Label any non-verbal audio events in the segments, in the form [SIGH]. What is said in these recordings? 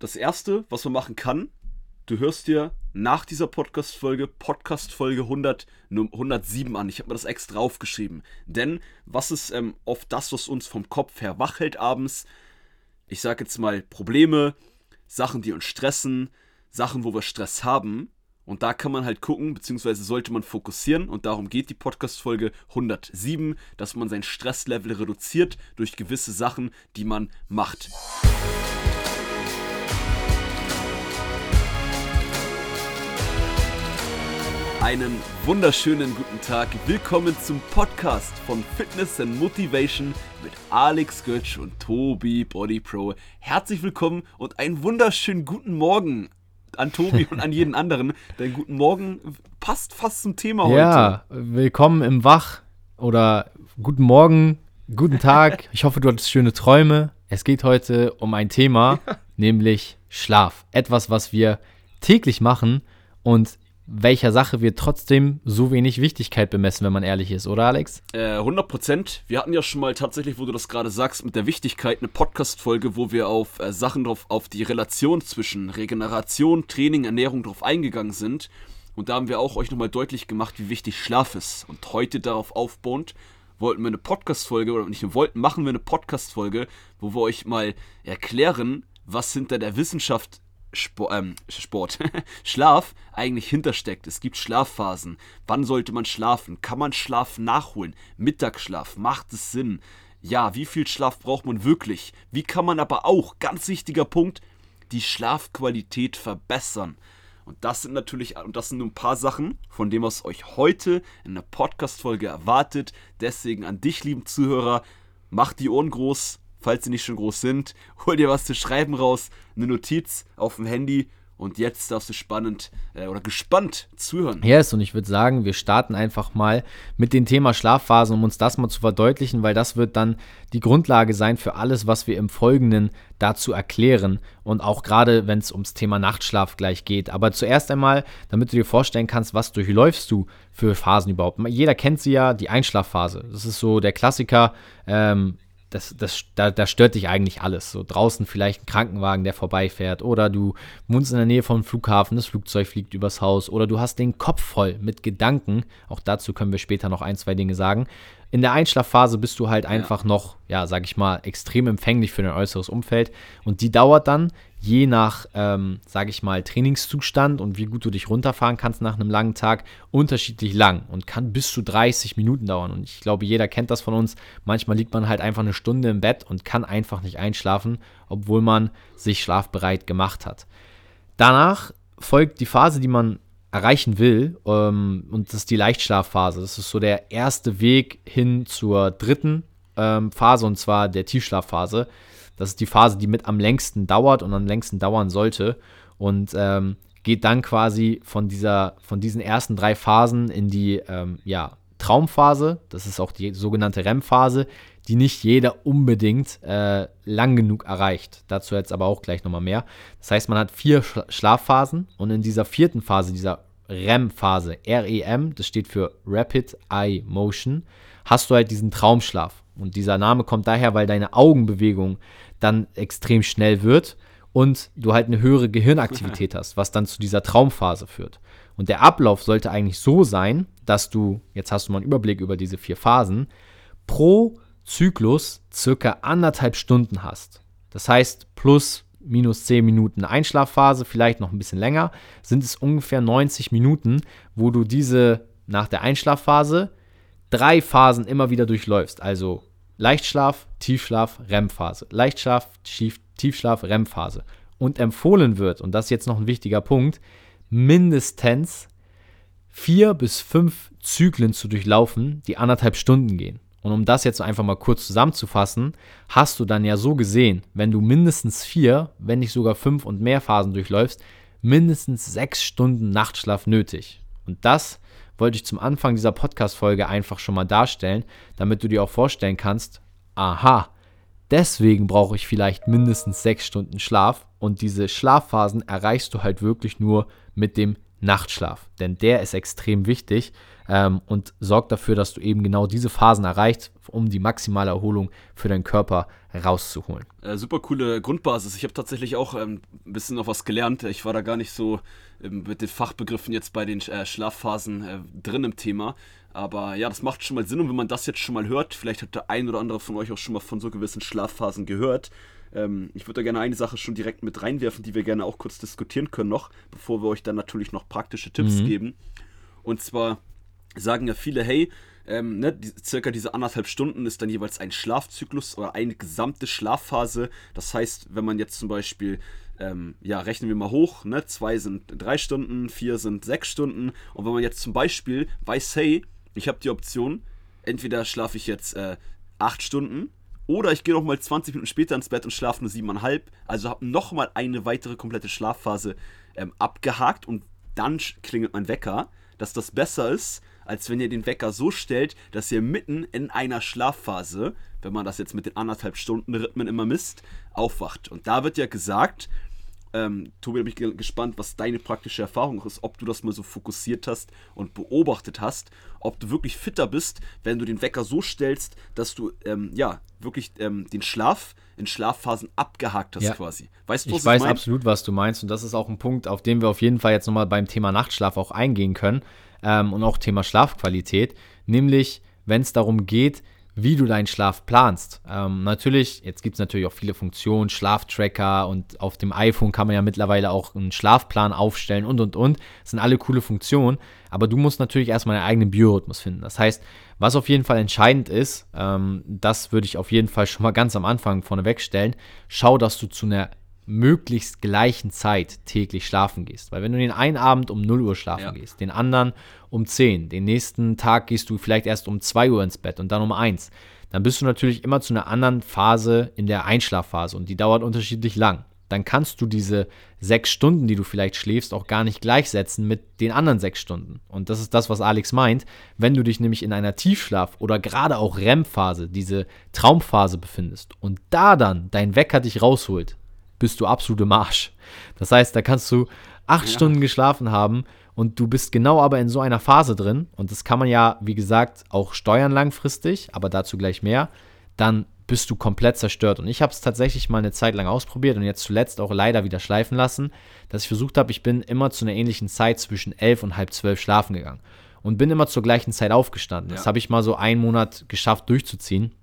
das Erste, was man machen kann, du hörst dir nach dieser Podcast-Folge Podcast-Folge 100, 107 an. Ich habe mir das extra aufgeschrieben. Denn was ist ähm, oft das, was uns vom Kopf her wach hält abends? Ich sage jetzt mal Probleme, Sachen, die uns stressen, Sachen, wo wir Stress haben. Und da kann man halt gucken, beziehungsweise sollte man fokussieren. Und darum geht die Podcast-Folge 107, dass man sein Stresslevel reduziert durch gewisse Sachen, die man macht. Einen wunderschönen guten Tag. Willkommen zum Podcast von Fitness and Motivation mit Alex Götsch und Tobi Body Pro. Herzlich willkommen und einen wunderschönen guten Morgen an Tobi und an jeden [LAUGHS] anderen. Dein guten Morgen passt fast zum Thema heute. Ja, willkommen im Wach oder guten Morgen, guten Tag. [LAUGHS] Ich hoffe, du hattest schöne Träume. Es geht heute um ein Thema, nämlich Schlaf. Etwas, was wir täglich machen und welcher Sache wir trotzdem so wenig Wichtigkeit bemessen, wenn man ehrlich ist, oder Alex? Äh, 100 Prozent. Wir hatten ja schon mal tatsächlich, wo du das gerade sagst, mit der Wichtigkeit eine Podcast-Folge, wo wir auf äh, Sachen drauf, auf die Relation zwischen Regeneration, Training, Ernährung drauf eingegangen sind. Und da haben wir auch euch nochmal deutlich gemacht, wie wichtig Schlaf ist. Und heute darauf aufbauend wollten wir eine Podcast-Folge, oder nicht wollten, machen wir eine Podcast-Folge, wo wir euch mal erklären, was hinter der Wissenschaft Sport, ähm, Sport. [LAUGHS] Schlaf eigentlich hintersteckt. Es gibt Schlafphasen. Wann sollte man schlafen? Kann man Schlaf nachholen? Mittagsschlaf, macht es Sinn? Ja, wie viel Schlaf braucht man wirklich? Wie kann man aber auch, ganz wichtiger Punkt, die Schlafqualität verbessern? Und das sind natürlich, und das sind nur ein paar Sachen, von dem was euch heute in der Podcast-Folge erwartet. Deswegen an dich, lieben Zuhörer, macht die Ohren groß, falls sie nicht schon groß sind. [LAUGHS] Hol dir was zu schreiben raus, eine Notiz auf dem Handy und jetzt darfst du spannend äh, oder gespannt zuhören. Yes, und ich würde sagen, wir starten einfach mal mit dem Thema Schlafphasen, um uns das mal zu verdeutlichen, weil das wird dann die Grundlage sein für alles, was wir im Folgenden dazu erklären. Und auch gerade, wenn es ums Thema Nachtschlaf gleich geht. Aber zuerst einmal, damit du dir vorstellen kannst, was durchläufst du für Phasen überhaupt. Jeder kennt sie ja, die Einschlafphase. Das ist so der Klassiker. Ähm, das, das, da, da stört dich eigentlich alles. So draußen vielleicht ein Krankenwagen, der vorbeifährt, oder du wohnst in der Nähe vom Flughafen, das Flugzeug fliegt übers Haus, oder du hast den Kopf voll mit Gedanken. Auch dazu können wir später noch ein, zwei Dinge sagen. In der Einschlafphase bist du halt einfach ja. noch, ja, sag ich mal, extrem empfänglich für dein äußeres Umfeld. Und die dauert dann je nach, ähm, sage ich mal, Trainingszustand und wie gut du dich runterfahren kannst nach einem langen Tag, unterschiedlich lang und kann bis zu 30 Minuten dauern. Und ich glaube, jeder kennt das von uns. Manchmal liegt man halt einfach eine Stunde im Bett und kann einfach nicht einschlafen, obwohl man sich schlafbereit gemacht hat. Danach folgt die Phase, die man erreichen will, ähm, und das ist die Leichtschlafphase. Das ist so der erste Weg hin zur dritten ähm, Phase, und zwar der Tiefschlafphase. Das ist die Phase, die mit am längsten dauert und am längsten dauern sollte. Und ähm, geht dann quasi von, dieser, von diesen ersten drei Phasen in die ähm, ja, Traumphase. Das ist auch die sogenannte REM-Phase, die nicht jeder unbedingt äh, lang genug erreicht. Dazu jetzt aber auch gleich nochmal mehr. Das heißt, man hat vier Schlafphasen und in dieser vierten Phase, dieser REM-Phase, REM, das steht für Rapid Eye Motion, hast du halt diesen Traumschlaf. Und dieser Name kommt daher, weil deine Augenbewegung dann extrem schnell wird und du halt eine höhere Gehirnaktivität [LAUGHS] hast, was dann zu dieser Traumphase führt. Und der Ablauf sollte eigentlich so sein, dass du, jetzt hast du mal einen Überblick über diese vier Phasen, pro Zyklus circa anderthalb Stunden hast. Das heißt, plus minus 10 Minuten Einschlafphase, vielleicht noch ein bisschen länger, sind es ungefähr 90 Minuten, wo du diese nach der Einschlafphase drei Phasen immer wieder durchläufst. Also Leichtschlaf, Tiefschlaf, REM-Phase. Leichtschlaf, Tief, Tiefschlaf, REM-Phase. Und empfohlen wird, und das ist jetzt noch ein wichtiger Punkt, mindestens vier bis fünf Zyklen zu durchlaufen, die anderthalb Stunden gehen. Und um das jetzt einfach mal kurz zusammenzufassen, hast du dann ja so gesehen, wenn du mindestens vier, wenn nicht sogar fünf und mehr Phasen durchläufst, mindestens sechs Stunden Nachtschlaf nötig. Und das wollte ich zum Anfang dieser Podcast-Folge einfach schon mal darstellen, damit du dir auch vorstellen kannst, aha, deswegen brauche ich vielleicht mindestens sechs Stunden Schlaf und diese Schlafphasen erreichst du halt wirklich nur mit dem Nachtschlaf, denn der ist extrem wichtig ähm, und sorgt dafür, dass du eben genau diese Phasen erreichst, um die maximale Erholung für deinen Körper rauszuholen. Äh, super coole Grundbasis. Ich habe tatsächlich auch ähm, ein bisschen noch was gelernt. Ich war da gar nicht so ähm, mit den Fachbegriffen jetzt bei den äh, Schlafphasen äh, drin im Thema. Aber ja, das macht schon mal Sinn und wenn man das jetzt schon mal hört, vielleicht hat der ein oder andere von euch auch schon mal von so gewissen Schlafphasen gehört. Ähm, ich würde da gerne eine Sache schon direkt mit reinwerfen, die wir gerne auch kurz diskutieren können noch, bevor wir euch dann natürlich noch praktische Tipps mhm. geben. Und zwar sagen ja viele, hey, ähm, ne, die, circa diese anderthalb Stunden ist dann jeweils ein Schlafzyklus oder eine gesamte Schlafphase. Das heißt, wenn man jetzt zum Beispiel, ähm, ja, rechnen wir mal hoch, ne, zwei sind drei Stunden, vier sind sechs Stunden. Und wenn man jetzt zum Beispiel weiß, hey, ich habe die Option, entweder schlafe ich jetzt äh, acht Stunden oder ich gehe noch mal 20 Minuten später ins Bett und schlafe nur siebeneinhalb. Also habe noch mal eine weitere komplette Schlafphase ähm, abgehakt und dann klingelt mein Wecker, dass das besser ist, als wenn ihr den Wecker so stellt, dass ihr mitten in einer Schlafphase, wenn man das jetzt mit den anderthalb Stunden Rhythmen immer misst, aufwacht. Und da wird ja gesagt, ähm, Tobi, da bin ich gespannt, was deine praktische Erfahrung ist, ob du das mal so fokussiert hast und beobachtet hast, ob du wirklich fitter bist, wenn du den Wecker so stellst, dass du ähm, ja wirklich ähm, den Schlaf in Schlafphasen abgehakt hast ja. quasi. Weißt du, was ich weiß mein? absolut, was du meinst und das ist auch ein Punkt, auf den wir auf jeden Fall jetzt nochmal beim Thema Nachtschlaf auch eingehen können ähm, und auch Thema Schlafqualität, nämlich wenn es darum geht, wie du deinen Schlaf planst. Ähm, natürlich, jetzt gibt es natürlich auch viele Funktionen, Schlaftracker und auf dem iPhone kann man ja mittlerweile auch einen Schlafplan aufstellen und und und. Das sind alle coole Funktionen, aber du musst natürlich erstmal deinen eigenen Biorhythmus finden. Das heißt, was auf jeden Fall entscheidend ist, ähm, das würde ich auf jeden Fall schon mal ganz am Anfang vorneweg stellen, schau, dass du zu einer möglichst gleichen Zeit täglich schlafen gehst. Weil wenn du den einen Abend um 0 Uhr schlafen ja. gehst, den anderen um 10, den nächsten Tag gehst du vielleicht erst um 2 Uhr ins Bett und dann um 1, dann bist du natürlich immer zu einer anderen Phase in der Einschlafphase und die dauert unterschiedlich lang. Dann kannst du diese sechs Stunden, die du vielleicht schläfst, auch gar nicht gleichsetzen mit den anderen sechs Stunden. Und das ist das, was Alex meint. Wenn du dich nämlich in einer Tiefschlaf- oder gerade auch REM-Phase, diese Traumphase befindest und da dann dein Wecker dich rausholt, bist du absolut im Arsch. Das heißt, da kannst du acht ja. Stunden geschlafen haben und du bist genau aber in so einer Phase drin. Und das kann man ja, wie gesagt, auch steuern langfristig, aber dazu gleich mehr. Dann bist du komplett zerstört. Und ich habe es tatsächlich mal eine Zeit lang ausprobiert und jetzt zuletzt auch leider wieder schleifen lassen, dass ich versucht habe, ich bin immer zu einer ähnlichen Zeit zwischen elf und halb zwölf schlafen gegangen und bin immer zur gleichen Zeit aufgestanden. Ja. Das habe ich mal so einen Monat geschafft durchzuziehen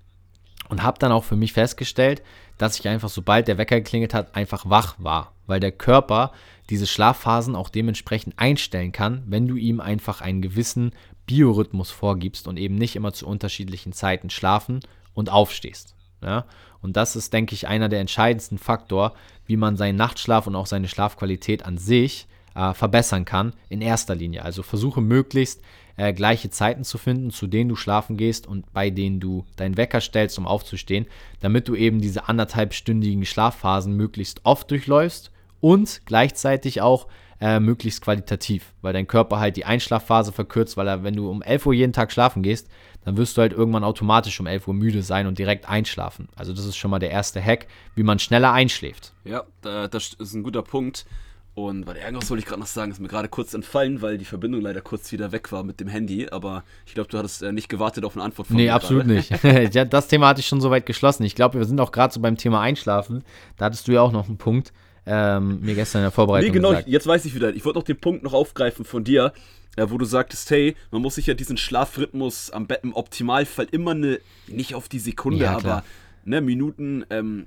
und habe dann auch für mich festgestellt, dass ich einfach, sobald der Wecker geklingelt hat, einfach wach war, weil der Körper diese Schlafphasen auch dementsprechend einstellen kann, wenn du ihm einfach einen gewissen Biorhythmus vorgibst und eben nicht immer zu unterschiedlichen Zeiten schlafen und aufstehst. Ja? Und das ist, denke ich, einer der entscheidendsten Faktoren, wie man seinen Nachtschlaf und auch seine Schlafqualität an sich äh, verbessern kann, in erster Linie. Also versuche möglichst äh, gleiche Zeiten zu finden, zu denen du schlafen gehst und bei denen du deinen Wecker stellst, um aufzustehen, damit du eben diese anderthalbstündigen Schlafphasen möglichst oft durchläufst und gleichzeitig auch äh, möglichst qualitativ, weil dein Körper halt die Einschlafphase verkürzt, weil er, wenn du um 11 Uhr jeden Tag schlafen gehst, dann wirst du halt irgendwann automatisch um 11 Uhr müde sein und direkt einschlafen. Also das ist schon mal der erste Hack, wie man schneller einschläft. Ja, das ist ein guter Punkt. Und weil irgendwas wollte ich gerade noch sagen, ist mir gerade kurz entfallen, weil die Verbindung leider kurz wieder weg war mit dem Handy. Aber ich glaube, du hattest äh, nicht gewartet auf eine Antwort von nee, mir. Nee, absolut gerade. nicht. [LAUGHS] ja, das Thema hatte ich schon soweit geschlossen. Ich glaube, wir sind auch gerade so beim Thema Einschlafen. Da hattest du ja auch noch einen Punkt ähm, mir gestern in der Vorbereitung Nee, genau, gesagt. jetzt weiß ich wieder. Ich wollte noch den Punkt noch aufgreifen von dir, äh, wo du sagtest, hey, man muss sich ja diesen Schlafrhythmus am Bett im Optimalfall immer eine, nicht auf die Sekunde, ja, aber ne, Minuten ähm,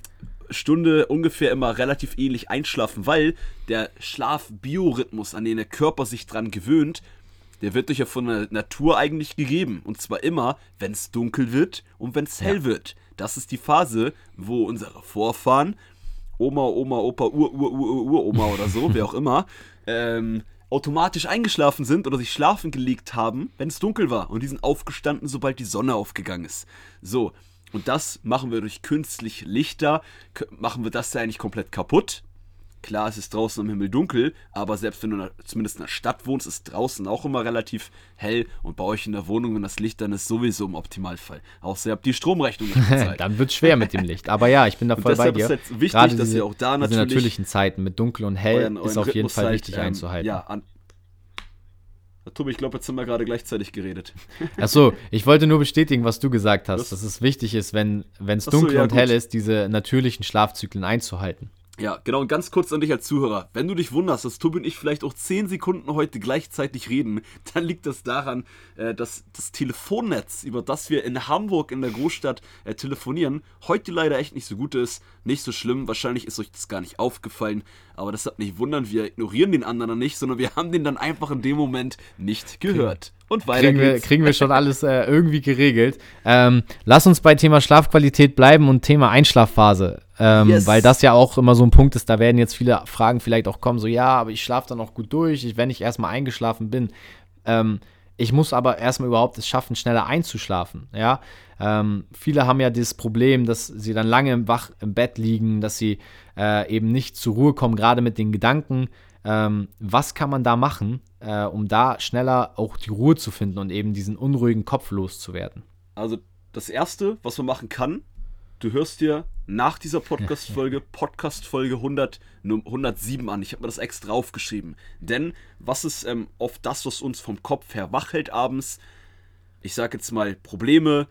Stunde ungefähr immer relativ ähnlich einschlafen, weil der Schlafbiorhythmus, an den der Körper sich dran gewöhnt, der wird durch ja von der Natur eigentlich gegeben. Und zwar immer, wenn es dunkel wird und wenn es hell ja. wird. Das ist die Phase, wo unsere Vorfahren, Oma, Oma, Opa, Ur, Ur, Ur, Ur, Oma oder so, [LAUGHS] wer auch immer, ähm, automatisch eingeschlafen sind oder sich schlafen gelegt haben, wenn es dunkel war. Und die sind aufgestanden, sobald die Sonne aufgegangen ist. So, und das machen wir durch künstlich Lichter, machen wir das ja eigentlich komplett kaputt. Klar, es ist draußen am Himmel dunkel, aber selbst wenn du zumindest in der Stadt wohnst, ist draußen auch immer relativ hell und bei euch in der Wohnung, wenn das Licht dann ist, sowieso im Optimalfall. Außer ihr habt die Stromrechnung nicht [LAUGHS] dann wird es schwer mit dem Licht. Aber ja, ich bin da voll bei dir. Ist jetzt wichtig, Gerade dass diese, ihr auch da natürlich. Diese natürlichen Zeiten mit dunkel und hell euren, euren ist auf jeden Fall halt, wichtig ähm, einzuhalten. Ja, an, Tobi, ich glaube, jetzt haben wir gerade gleichzeitig geredet. Achso, ich wollte nur bestätigen, was du gesagt hast, das dass es wichtig ist, wenn es dunkel so, ja, und hell ist, diese natürlichen Schlafzyklen einzuhalten. Ja, genau. Und ganz kurz an dich als Zuhörer. Wenn du dich wunderst, dass Tobi und ich vielleicht auch 10 Sekunden heute gleichzeitig reden, [LAUGHS] dann liegt das daran, äh, dass das Telefonnetz, über das wir in Hamburg in der Großstadt äh, telefonieren, heute leider echt nicht so gut ist. Nicht so schlimm. Wahrscheinlich ist euch das gar nicht aufgefallen. Aber das hat nicht wundern. Wir ignorieren den anderen nicht, sondern wir haben den dann einfach in dem Moment nicht gehört. Und weiter kriegen geht's. Wir, kriegen wir schon alles äh, irgendwie geregelt. Ähm, lass uns bei Thema Schlafqualität bleiben und Thema Einschlafphase. Ähm, yes. Weil das ja auch immer so ein Punkt ist, da werden jetzt viele Fragen vielleicht auch kommen, so ja, aber ich schlafe dann noch gut durch, ich, wenn ich erstmal eingeschlafen bin. Ähm, ich muss aber erstmal überhaupt es schaffen, schneller einzuschlafen. Ja? Ähm, viele haben ja dieses Problem, dass sie dann lange im, Wach, im Bett liegen, dass sie äh, eben nicht zur Ruhe kommen, gerade mit den Gedanken. Ähm, was kann man da machen, äh, um da schneller auch die Ruhe zu finden und eben diesen unruhigen Kopf loszuwerden? Also das Erste, was man machen kann, du hörst dir nach dieser Podcast-Folge Podcast-Folge 100, 107 an. Ich habe mir das extra aufgeschrieben. Denn was ist ähm, oft das, was uns vom Kopf her wach hält abends? Ich sage jetzt mal Probleme,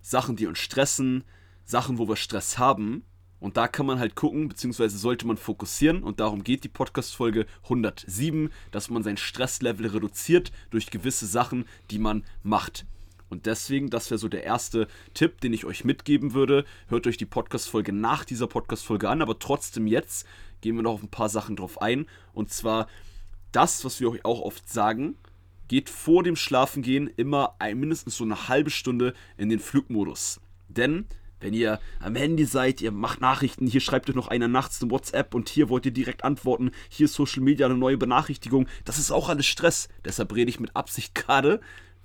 Sachen, die uns stressen, Sachen, wo wir Stress haben. Und da kann man halt gucken, beziehungsweise sollte man fokussieren. Und darum geht die Podcast-Folge 107, dass man sein Stresslevel reduziert durch gewisse Sachen, die man macht. Und deswegen, das wäre so der erste Tipp, den ich euch mitgeben würde. Hört euch die Podcast-Folge nach dieser Podcast-Folge an, aber trotzdem jetzt gehen wir noch auf ein paar Sachen drauf ein. Und zwar das, was wir euch auch oft sagen, geht vor dem Schlafengehen immer ein, mindestens so eine halbe Stunde in den Flugmodus. Denn wenn ihr am Handy seid, ihr macht Nachrichten, hier schreibt euch noch einer nachts eine WhatsApp und hier wollt ihr direkt antworten, hier ist Social Media eine neue Benachrichtigung, das ist auch alles Stress. Deshalb rede ich mit Absicht [LAUGHS] gerade,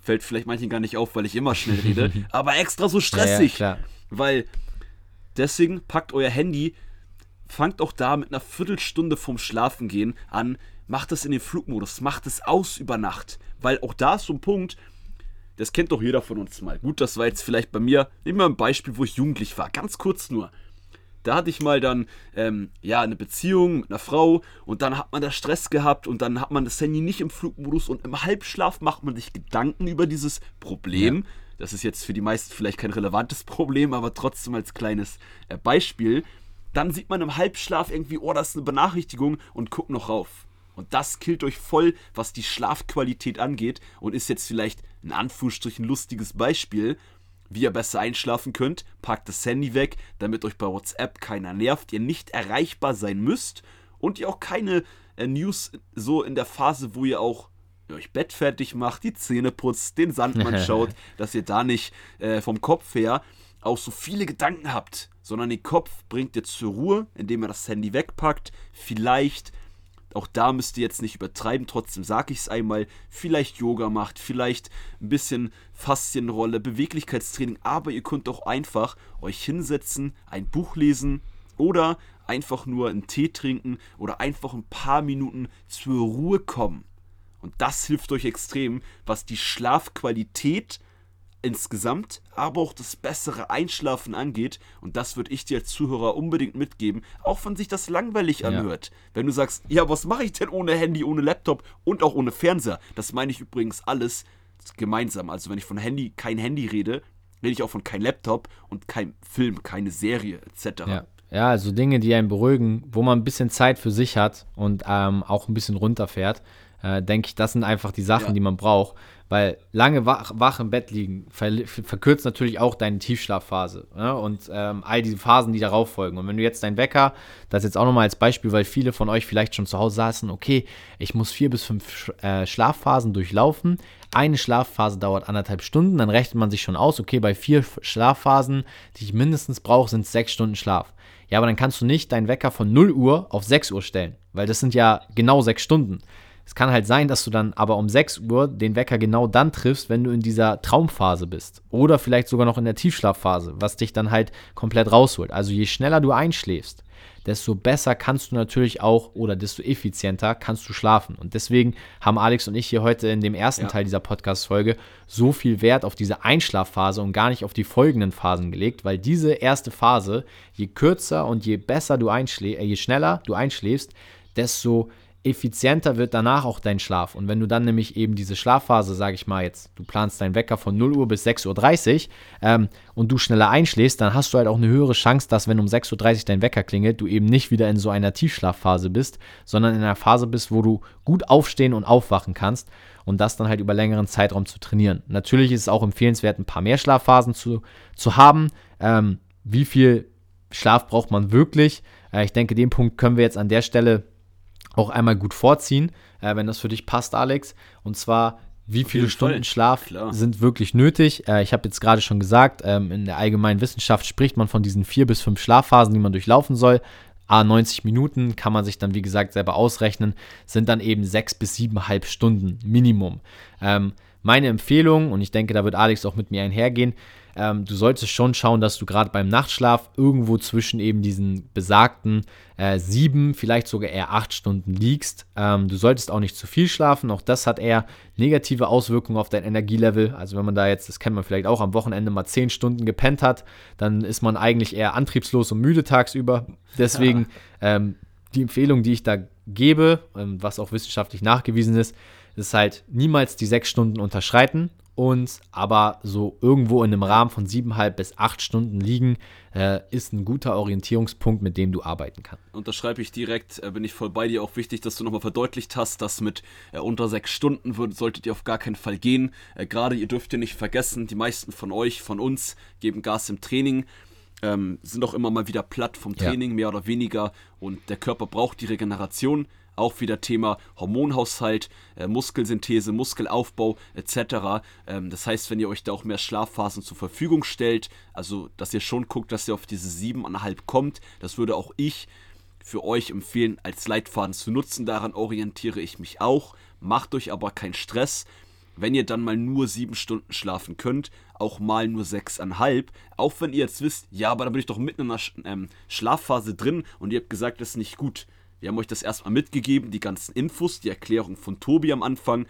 fällt vielleicht manchen gar nicht auf, weil ich immer schnell rede, [LAUGHS] aber extra so stressig. Ja, ja, weil deswegen packt euer Handy, fangt auch da mit einer Viertelstunde vorm Schlafengehen an, macht es in den Flugmodus, macht es aus über Nacht, weil auch da ist so ein Punkt, das kennt doch jeder von uns mal. Gut, das war jetzt vielleicht bei mir immer ein Beispiel, wo ich jugendlich war. Ganz kurz nur. Da hatte ich mal dann, ähm, ja, eine Beziehung mit einer Frau und dann hat man da Stress gehabt und dann hat man das Handy nicht im Flugmodus und im Halbschlaf macht man sich Gedanken über dieses Problem. Ja. Das ist jetzt für die meisten vielleicht kein relevantes [LAUGHS] Problem, aber trotzdem als kleines äh, Beispiel. Dann sieht man im Halbschlaf irgendwie, oh, das ist eine Benachrichtigung und guckt noch rauf. Und das killt euch voll, was die Schlafqualität angeht und ist jetzt vielleicht ein Anführungsstrichen lustiges Beispiel, wie ihr besser einschlafen könnt. Packt das Handy weg, damit euch bei WhatsApp keiner nervt, ihr nicht erreichbar sein müsst und ihr auch keine äh, News so in der Phase, wo ihr auch euch Bett fertig macht, die Zähne putzt, den Sandmann [LAUGHS] schaut, dass ihr da nicht äh, vom Kopf her auch so viele Gedanken habt, sondern den Kopf bringt ihr zur Ruhe, indem ihr das Handy wegpackt, vielleicht auch da müsst ihr jetzt nicht übertreiben, trotzdem sage ich es einmal, vielleicht Yoga macht, vielleicht ein bisschen Faszienrolle, Beweglichkeitstraining, aber ihr könnt auch einfach euch hinsetzen, ein Buch lesen oder einfach nur einen Tee trinken oder einfach ein paar Minuten zur Ruhe kommen. Und das hilft euch extrem, was die Schlafqualität insgesamt, aber auch das bessere Einschlafen angeht. Und das würde ich dir als Zuhörer unbedingt mitgeben, auch wenn sich das langweilig anhört. Ja. Wenn du sagst, ja, was mache ich denn ohne Handy, ohne Laptop und auch ohne Fernseher? Das meine ich übrigens alles gemeinsam. Also wenn ich von Handy, kein Handy rede, rede ich auch von kein Laptop und kein Film, keine Serie etc. Ja. Ja, also Dinge, die einen beruhigen, wo man ein bisschen Zeit für sich hat und ähm, auch ein bisschen runterfährt, äh, denke ich, das sind einfach die Sachen, ja. die man braucht. Weil lange wach, wach im Bett liegen ver verkürzt natürlich auch deine Tiefschlafphase ne? und ähm, all diese Phasen, die darauf folgen. Und wenn du jetzt deinen Wecker, das jetzt auch nochmal als Beispiel, weil viele von euch vielleicht schon zu Hause saßen, okay, ich muss vier bis fünf äh, Schlafphasen durchlaufen. Eine Schlafphase dauert anderthalb Stunden, dann rechnet man sich schon aus, okay, bei vier Schlafphasen, die ich mindestens brauche, sind es sechs Stunden Schlaf. Ja, aber dann kannst du nicht deinen Wecker von 0 Uhr auf 6 Uhr stellen, weil das sind ja genau sechs Stunden. Es kann halt sein, dass du dann aber um 6 Uhr den Wecker genau dann triffst, wenn du in dieser Traumphase bist. Oder vielleicht sogar noch in der Tiefschlafphase, was dich dann halt komplett rausholt. Also je schneller du einschläfst, desto besser kannst du natürlich auch oder desto effizienter kannst du schlafen. Und deswegen haben Alex und ich hier heute in dem ersten ja. Teil dieser Podcast-Folge so viel Wert auf diese Einschlafphase und gar nicht auf die folgenden Phasen gelegt, weil diese erste Phase, je kürzer und je besser du einschläfst, äh, je schneller du einschläfst, desto effizienter wird danach auch dein Schlaf. Und wenn du dann nämlich eben diese Schlafphase, sage ich mal jetzt, du planst deinen Wecker von 0 Uhr bis 6.30 Uhr ähm, und du schneller einschläfst, dann hast du halt auch eine höhere Chance, dass wenn um 6.30 Uhr dein Wecker klingelt, du eben nicht wieder in so einer Tiefschlafphase bist, sondern in einer Phase bist, wo du gut aufstehen und aufwachen kannst und das dann halt über längeren Zeitraum zu trainieren. Natürlich ist es auch empfehlenswert, ein paar mehr Schlafphasen zu, zu haben. Ähm, wie viel Schlaf braucht man wirklich? Äh, ich denke, den Punkt können wir jetzt an der Stelle auch einmal gut vorziehen, äh, wenn das für dich passt, Alex. Und zwar, wie viele Stunden Fall. Schlaf Klar. sind wirklich nötig? Äh, ich habe jetzt gerade schon gesagt, ähm, in der allgemeinen Wissenschaft spricht man von diesen vier bis fünf Schlafphasen, die man durchlaufen soll. A 90 Minuten kann man sich dann, wie gesagt, selber ausrechnen, sind dann eben sechs bis siebeneinhalb Stunden Minimum. Ähm, meine Empfehlung, und ich denke, da wird Alex auch mit mir einhergehen, ähm, du solltest schon schauen, dass du gerade beim Nachtschlaf irgendwo zwischen eben diesen besagten äh, sieben, vielleicht sogar eher acht Stunden liegst. Ähm, du solltest auch nicht zu viel schlafen. Auch das hat eher negative Auswirkungen auf dein Energielevel. Also wenn man da jetzt, das kennt man vielleicht auch, am Wochenende mal zehn Stunden gepennt hat, dann ist man eigentlich eher antriebslos und müde tagsüber. Deswegen ja. [LAUGHS] ähm, die Empfehlung, die ich da gebe, ähm, was auch wissenschaftlich nachgewiesen ist, ist halt niemals die sechs Stunden unterschreiten und aber so irgendwo in einem Rahmen von siebeneinhalb bis acht Stunden liegen, äh, ist ein guter Orientierungspunkt, mit dem du arbeiten kannst. Unterschreibe ich direkt, äh, bin ich voll bei dir. Auch wichtig, dass du nochmal verdeutlicht hast, dass mit äh, unter sechs Stunden würd, solltet ihr auf gar keinen Fall gehen. Äh, Gerade ihr dürft ihr nicht vergessen, die meisten von euch, von uns, geben Gas im Training. Ähm, sind auch immer mal wieder platt vom Training, ja. mehr oder weniger. Und der Körper braucht die Regeneration. Auch wieder Thema Hormonhaushalt, äh, Muskelsynthese, Muskelaufbau etc. Ähm, das heißt, wenn ihr euch da auch mehr Schlafphasen zur Verfügung stellt, also dass ihr schon guckt, dass ihr auf diese 7,5 kommt, das würde auch ich für euch empfehlen, als Leitfaden zu nutzen. Daran orientiere ich mich auch. Macht euch aber keinen Stress. Wenn ihr dann mal nur sieben Stunden schlafen könnt, auch mal nur sechseinhalb, auch wenn ihr jetzt wisst, ja, aber da bin ich doch mitten in einer ähm, Schlafphase drin und ihr habt gesagt, das ist nicht gut. Wir haben euch das erstmal mitgegeben, die ganzen Infos, die Erklärung von Tobi am Anfang,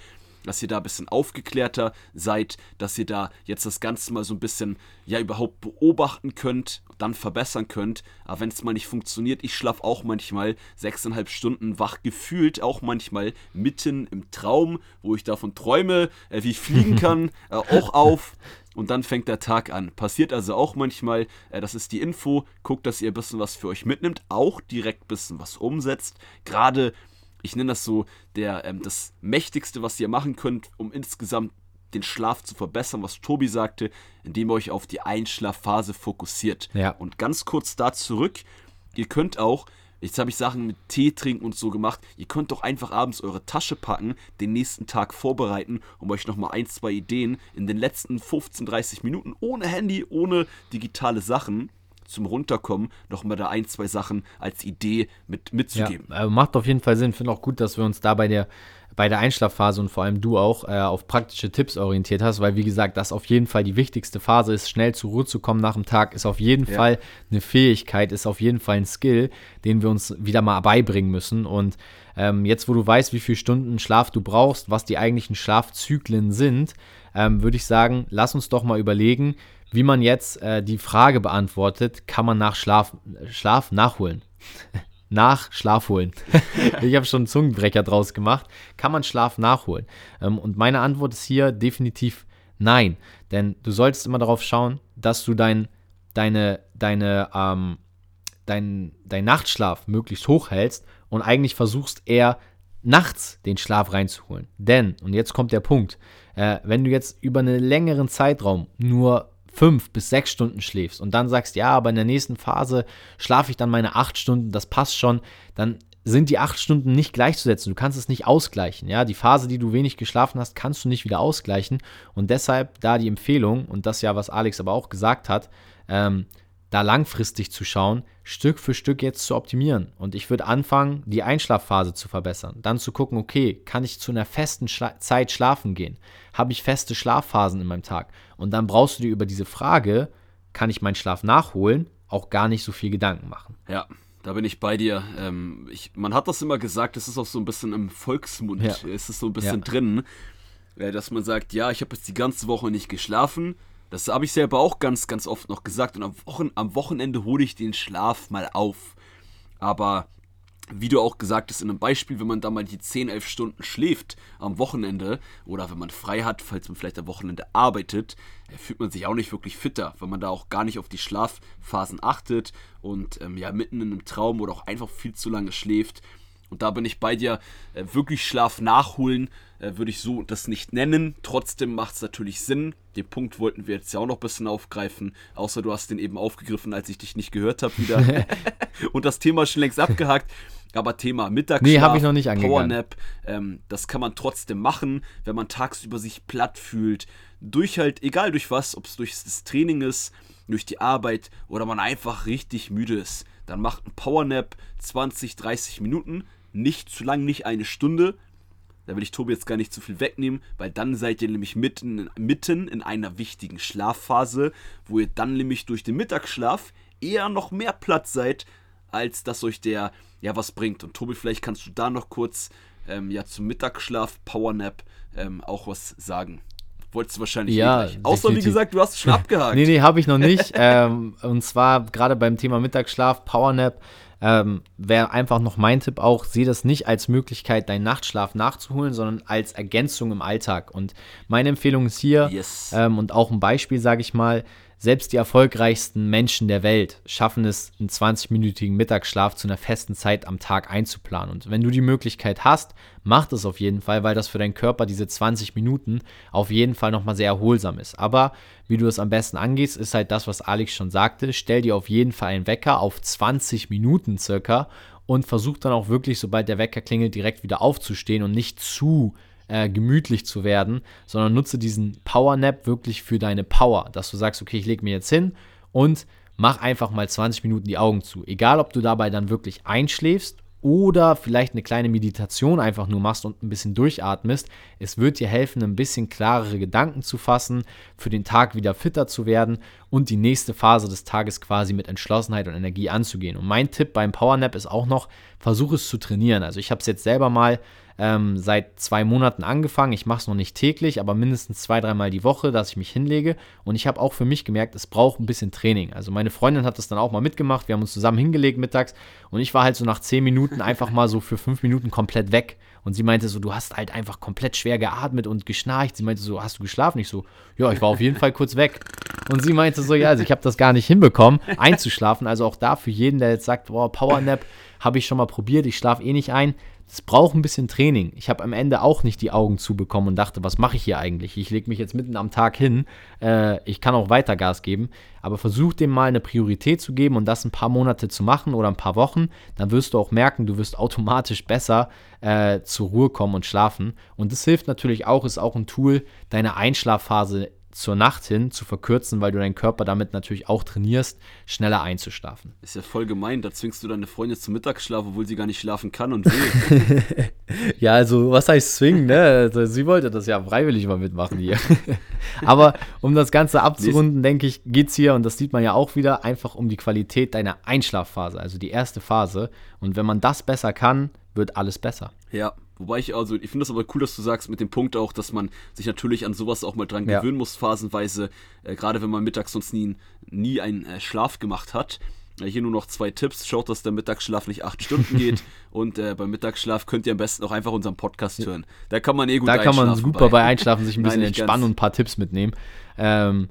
dass ihr da ein bisschen aufgeklärter seid, dass ihr da jetzt das Ganze mal so ein bisschen, ja, überhaupt beobachten könnt, dann verbessern könnt. Aber wenn es mal nicht funktioniert, ich schlafe auch manchmal sechseinhalb Stunden wach, gefühlt auch manchmal mitten im Traum, wo ich davon träume, äh, wie ich fliegen [LAUGHS] kann, äh, auch auf und dann fängt der Tag an. Passiert also auch manchmal, äh, das ist die Info, guckt, dass ihr ein bisschen was für euch mitnimmt, auch direkt ein bisschen was umsetzt. Gerade, ich nenne das so, der, ähm, das Mächtigste, was ihr machen könnt, um insgesamt den Schlaf zu verbessern, was Tobi sagte, indem ihr euch auf die Einschlafphase fokussiert. Ja. Und ganz kurz da zurück, ihr könnt auch Jetzt habe ich Sachen mit Tee trinken und so gemacht. Ihr könnt doch einfach abends eure Tasche packen, den nächsten Tag vorbereiten, um euch nochmal ein, zwei Ideen in den letzten 15, 30 Minuten ohne Handy, ohne digitale Sachen zum Runterkommen nochmal da ein, zwei Sachen als Idee mit mitzugeben. Ja, macht auf jeden Fall Sinn. Finde auch gut, dass wir uns da bei der bei der Einschlafphase und vor allem du auch äh, auf praktische Tipps orientiert hast, weil wie gesagt, das auf jeden Fall die wichtigste Phase ist, schnell zur Ruhe zu kommen nach dem Tag, ist auf jeden ja. Fall eine Fähigkeit, ist auf jeden Fall ein Skill, den wir uns wieder mal beibringen müssen. Und ähm, jetzt, wo du weißt, wie viele Stunden Schlaf du brauchst, was die eigentlichen Schlafzyklen sind, ähm, würde ich sagen, lass uns doch mal überlegen, wie man jetzt äh, die Frage beantwortet, kann man nach Schlaf, Schlaf nachholen? [LAUGHS] nach Schlaf holen. [LAUGHS] ich habe schon einen Zungenbrecher draus gemacht. Kann man Schlaf nachholen? Ähm, und meine Antwort ist hier definitiv nein. Denn du solltest immer darauf schauen, dass du dein, deine, deine, ähm, dein, dein Nachtschlaf möglichst hoch hältst und eigentlich versuchst eher nachts den Schlaf reinzuholen. Denn, und jetzt kommt der Punkt, äh, wenn du jetzt über einen längeren Zeitraum nur fünf bis sechs Stunden schläfst und dann sagst, ja, aber in der nächsten Phase schlafe ich dann meine acht Stunden, das passt schon, dann sind die acht Stunden nicht gleichzusetzen. Du kannst es nicht ausgleichen. Ja, die Phase, die du wenig geschlafen hast, kannst du nicht wieder ausgleichen. Und deshalb da die Empfehlung, und das ja, was Alex aber auch gesagt hat, ähm, da langfristig zu schauen, Stück für Stück jetzt zu optimieren. Und ich würde anfangen, die Einschlafphase zu verbessern. Dann zu gucken, okay, kann ich zu einer festen Schla Zeit schlafen gehen? Habe ich feste Schlafphasen in meinem Tag? Und dann brauchst du dir über diese Frage, kann ich meinen Schlaf nachholen, auch gar nicht so viel Gedanken machen. Ja. Da bin ich bei dir. Ähm, ich, man hat das immer gesagt, es ist auch so ein bisschen im Volksmund, ja. es ist so ein bisschen ja. drin, äh, dass man sagt, ja, ich habe jetzt die ganze Woche nicht geschlafen, das habe ich selber auch ganz, ganz oft noch gesagt. Und am, Wochen, am Wochenende hole ich den Schlaf mal auf. Aber wie du auch gesagt hast in einem Beispiel, wenn man da mal die 10, 11 Stunden schläft am Wochenende oder wenn man frei hat, falls man vielleicht am Wochenende arbeitet, fühlt man sich auch nicht wirklich fitter, weil man da auch gar nicht auf die Schlafphasen achtet und ähm, ja mitten in einem Traum oder auch einfach viel zu lange schläft. Und da bin ich bei dir, äh, wirklich Schlaf nachholen, würde ich so das nicht nennen. Trotzdem macht es natürlich Sinn. Den Punkt wollten wir jetzt ja auch noch ein bisschen aufgreifen, außer du hast den eben aufgegriffen, als ich dich nicht gehört habe wieder. [LAUGHS] und das Thema schon längst abgehakt. Aber Thema Mittagsschlaf, nee, habe ich noch nicht Powernap, ähm, das kann man trotzdem machen, wenn man tagsüber sich platt fühlt. Durch halt, egal durch was, ob es durch das Training ist, durch die Arbeit oder man einfach richtig müde ist. Dann macht ein Powernap 20, 30 Minuten, nicht zu lang, nicht eine Stunde. Da will ich Tobi jetzt gar nicht zu viel wegnehmen, weil dann seid ihr nämlich mitten, mitten in einer wichtigen Schlafphase, wo ihr dann nämlich durch den Mittagsschlaf eher noch mehr Platz seid, als dass euch der ja was bringt. Und Tobi, vielleicht kannst du da noch kurz ähm, ja zum Mittagsschlaf, Powernap ähm, auch was sagen. Wolltest du wahrscheinlich ja, eh. Außer wie gesagt, du hast es schon [LAUGHS] abgehakt. nee, nee, habe ich noch nicht. [LAUGHS] ähm, und zwar gerade beim Thema Mittagsschlaf, Powernap, ähm, wäre einfach noch mein Tipp auch, sehe das nicht als Möglichkeit, deinen Nachtschlaf nachzuholen, sondern als Ergänzung im Alltag. Und meine Empfehlung ist hier, Yes. ähm, und auch ein Beispiel, sage ich mal, selbst die erfolgreichsten Menschen der Welt schaffen es, einen 20-minütigen Mittagsschlaf zu einer festen Zeit am Tag einzuplanen. Und wenn du die Möglichkeit hast, mach das auf jeden Fall, weil das für deinen Körper diese 20 Minuten auf jeden Fall nochmal sehr erholsam ist. Aber wie du es am besten angehst, ist halt das, was Alex schon sagte. Stell dir auf jeden Fall einen Wecker auf 20 Minuten circa und versuch dann auch wirklich, sobald der Wecker klingelt, direkt wieder aufzustehen und nicht zu äh, gemütlich zu werden, sondern nutze diesen Power Nap wirklich für deine Power, dass du sagst, okay, ich lege mir jetzt hin und mach einfach mal 20 Minuten die Augen zu. Egal, ob du dabei dann wirklich einschläfst oder vielleicht eine kleine Meditation einfach nur machst und ein bisschen durchatmest. Es wird dir helfen, ein bisschen klarere Gedanken zu fassen, für den Tag wieder fitter zu werden und die nächste Phase des Tages quasi mit Entschlossenheit und Energie anzugehen. Und mein Tipp beim Powernap ist auch noch, versuche es zu trainieren. Also ich habe es jetzt selber mal ähm, seit zwei Monaten angefangen. Ich mache es noch nicht täglich, aber mindestens zwei, dreimal die Woche, dass ich mich hinlege. Und ich habe auch für mich gemerkt, es braucht ein bisschen Training. Also meine Freundin hat das dann auch mal mitgemacht. Wir haben uns zusammen hingelegt mittags und ich war halt so nach zehn Minuten einfach mal so für fünf Minuten komplett weg. Und sie meinte so, du hast halt einfach komplett schwer geatmet und geschnarcht. Sie meinte so, hast du geschlafen? Ich so, ja, ich war auf jeden Fall kurz weg. Und sie meinte so, ja, also ich habe das gar nicht hinbekommen, einzuschlafen. Also auch da für jeden, der jetzt sagt, boah, Powernap habe ich schon mal probiert, ich schlafe eh nicht ein. Es braucht ein bisschen Training. Ich habe am Ende auch nicht die Augen zubekommen und dachte, was mache ich hier eigentlich? Ich lege mich jetzt mitten am Tag hin. Äh, ich kann auch weiter Gas geben. Aber versuch dem mal eine Priorität zu geben und das ein paar Monate zu machen oder ein paar Wochen. Dann wirst du auch merken, du wirst automatisch besser äh, zur Ruhe kommen und schlafen. Und das hilft natürlich auch, ist auch ein Tool, deine Einschlafphase zur Nacht hin zu verkürzen, weil du deinen Körper damit natürlich auch trainierst, schneller einzuschlafen. Ist ja voll gemein, da zwingst du deine Freundin zum Mittagsschlaf, obwohl sie gar nicht schlafen kann und will. [LAUGHS] ja, also was heißt zwingen, ne? Also, sie wollte das ja freiwillig mal mitmachen hier. [LAUGHS] Aber um das Ganze abzurunden, denke ich, geht es hier, und das sieht man ja auch wieder, einfach um die Qualität deiner Einschlafphase, also die erste Phase. Und wenn man das besser kann, wird alles besser. Ja, Wobei ich, also, ich finde das aber cool, dass du sagst mit dem Punkt auch, dass man sich natürlich an sowas auch mal dran Ja. gewöhnen muss, phasenweise, äh, gerade wenn man mittags sonst nie, nie einen äh, Schlaf gemacht hat. Äh, hier nur noch zwei Tipps. Schaut, dass der Mittagsschlaf nicht acht Stunden [LAUGHS] geht. und äh, beim Mittagsschlaf könnt ihr am besten auch einfach unseren Podcast hören. Da kann man eh gut Da kann man super bei Einschlafen sich ein [LAUGHS] bisschen Nein, entspannen ganz. und ein paar Tipps mitnehmen. Ähm,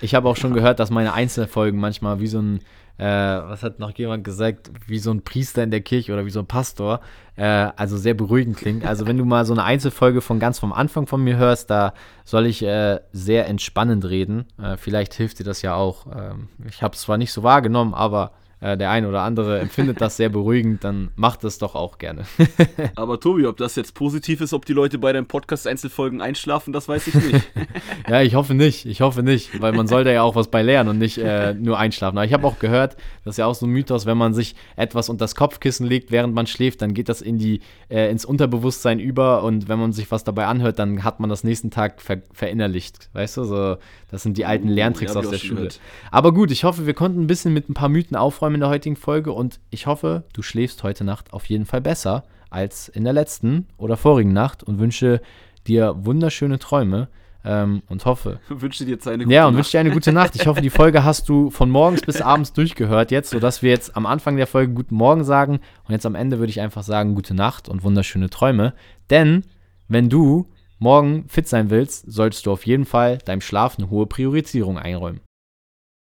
ich habe auch schon [LAUGHS] gehört, dass meine Einzelfolgen manchmal wie so ein, äh, was hat noch jemand gesagt, wie so ein Priester in der Kirche oder wie so ein Pastor, äh, also sehr beruhigend klingt. Also wenn du mal so eine Einzelfolge von ganz vom Anfang von mir hörst, da soll ich äh, sehr entspannend reden. Äh, vielleicht hilft dir das ja auch. Ähm, ich habe es zwar nicht so wahrgenommen, aber äh, der ein oder andere empfindet das sehr beruhigend, dann macht das doch auch gerne. [LAUGHS] Aber Tobi, ob das jetzt positiv ist, ob die Leute bei deinem Podcast Einzelfolgen einschlafen, das weiß ich nicht. [LAUGHS] Ja, ich hoffe nicht. Ich hoffe nicht, weil man sollte ja auch was bei lernen und nicht äh, nur einschlafen. Aber ich habe auch gehört, das ist ja auch so ein Mythos, wenn man sich etwas unter das Kopfkissen legt, während man schläft, dann geht das in die, äh, ins Unterbewusstsein über und wenn man sich was dabei anhört, dann hat man das nächsten Tag ver verinnerlicht. Weißt du, so, das sind die alten Oh, Lerntricks hab aus der Schule. gehört. Aber gut, ich hoffe, wir konnten ein bisschen mit ein paar Mythen aufräumen in der heutigen Folge und ich hoffe, du schläfst heute Nacht auf jeden Fall besser als in der letzten oder vorigen Nacht und wünsche dir wunderschöne Träume. ähm, und hoffe. [LAUGHS] Wünsche dir jetzt eine gute Ja, und Nacht. wünsche dir eine gute Nacht. Ich hoffe, die Folge hast du von morgens bis [LAUGHS] abends durchgehört jetzt, sodass wir jetzt am Anfang der Folge Guten Morgen sagen und jetzt am Ende würde ich einfach sagen Gute Nacht und wunderschöne Träume. Denn wenn du morgen fit sein willst, solltest du auf jeden Fall deinem Schlaf eine hohe Priorisierung einräumen.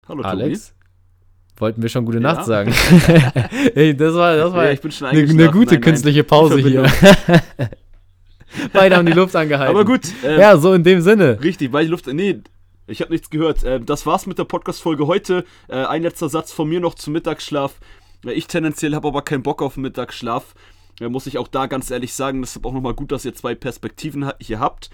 Hallo Alex? Wollten wir schon gute Ja. Nacht sagen? [LAUGHS] Ey, das war, das war Ja, ich bin schon eine, eine gute Nein, künstliche Pause hier. [LAUGHS] Beide haben die Luft angehalten. Aber gut, ähm, Ja, so in dem Sinne. Richtig, weil die Luft. Nee, ich habe nichts gehört. Ähm, das war's mit der Podcast-Folge heute. Äh, ein letzter Satz von mir noch zum Mittagsschlaf. Äh, ich tendenziell habe aber keinen Bock auf den Mittagsschlaf. Äh, muss ich auch da ganz ehrlich sagen. Deshalb auch nochmal gut, dass ihr zwei Perspektiven hier habt.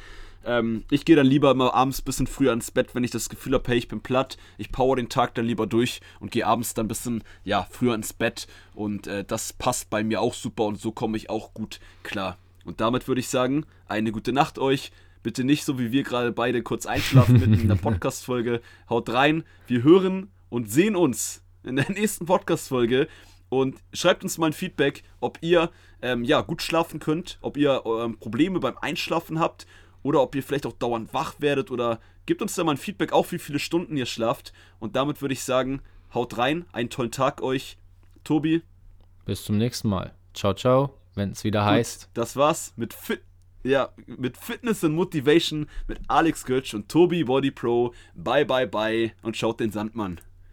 Ähm, ich gehe dann lieber immer abends ein bisschen früher ins Bett, wenn ich das Gefühl habe, hey, ich bin platt. Ich power den Tag dann lieber durch und gehe abends dann ein bisschen ja, früher ins Bett. Und äh, das passt bei mir auch super und so komme ich auch gut klar. Und damit würde ich sagen, eine gute Nacht euch. Bitte nicht so wie wir gerade beide kurz einschlafen mitten in der [LAUGHS] Podcast-Folge. Haut rein. Wir hören und sehen uns in der nächsten Podcast-Folge. Und schreibt uns mal ein Feedback, ob ihr ähm, ja, gut schlafen könnt, ob ihr ähm, Probleme beim Einschlafen habt oder ob ihr vielleicht auch dauernd wach werdet oder gebt uns da mal ein Feedback, auch wie viele Stunden ihr schlaft. Und damit würde ich sagen, haut rein, einen tollen Tag euch. Tobi, Bis zum nächsten Mal. Ciao, ciao, wenn es wieder heißt. das war's mit Fit. Ja, mit Fitness und Motivation mit Alex Götsch und Tobi Body Pro. Bye, bye, bye und schaut den Sandmann.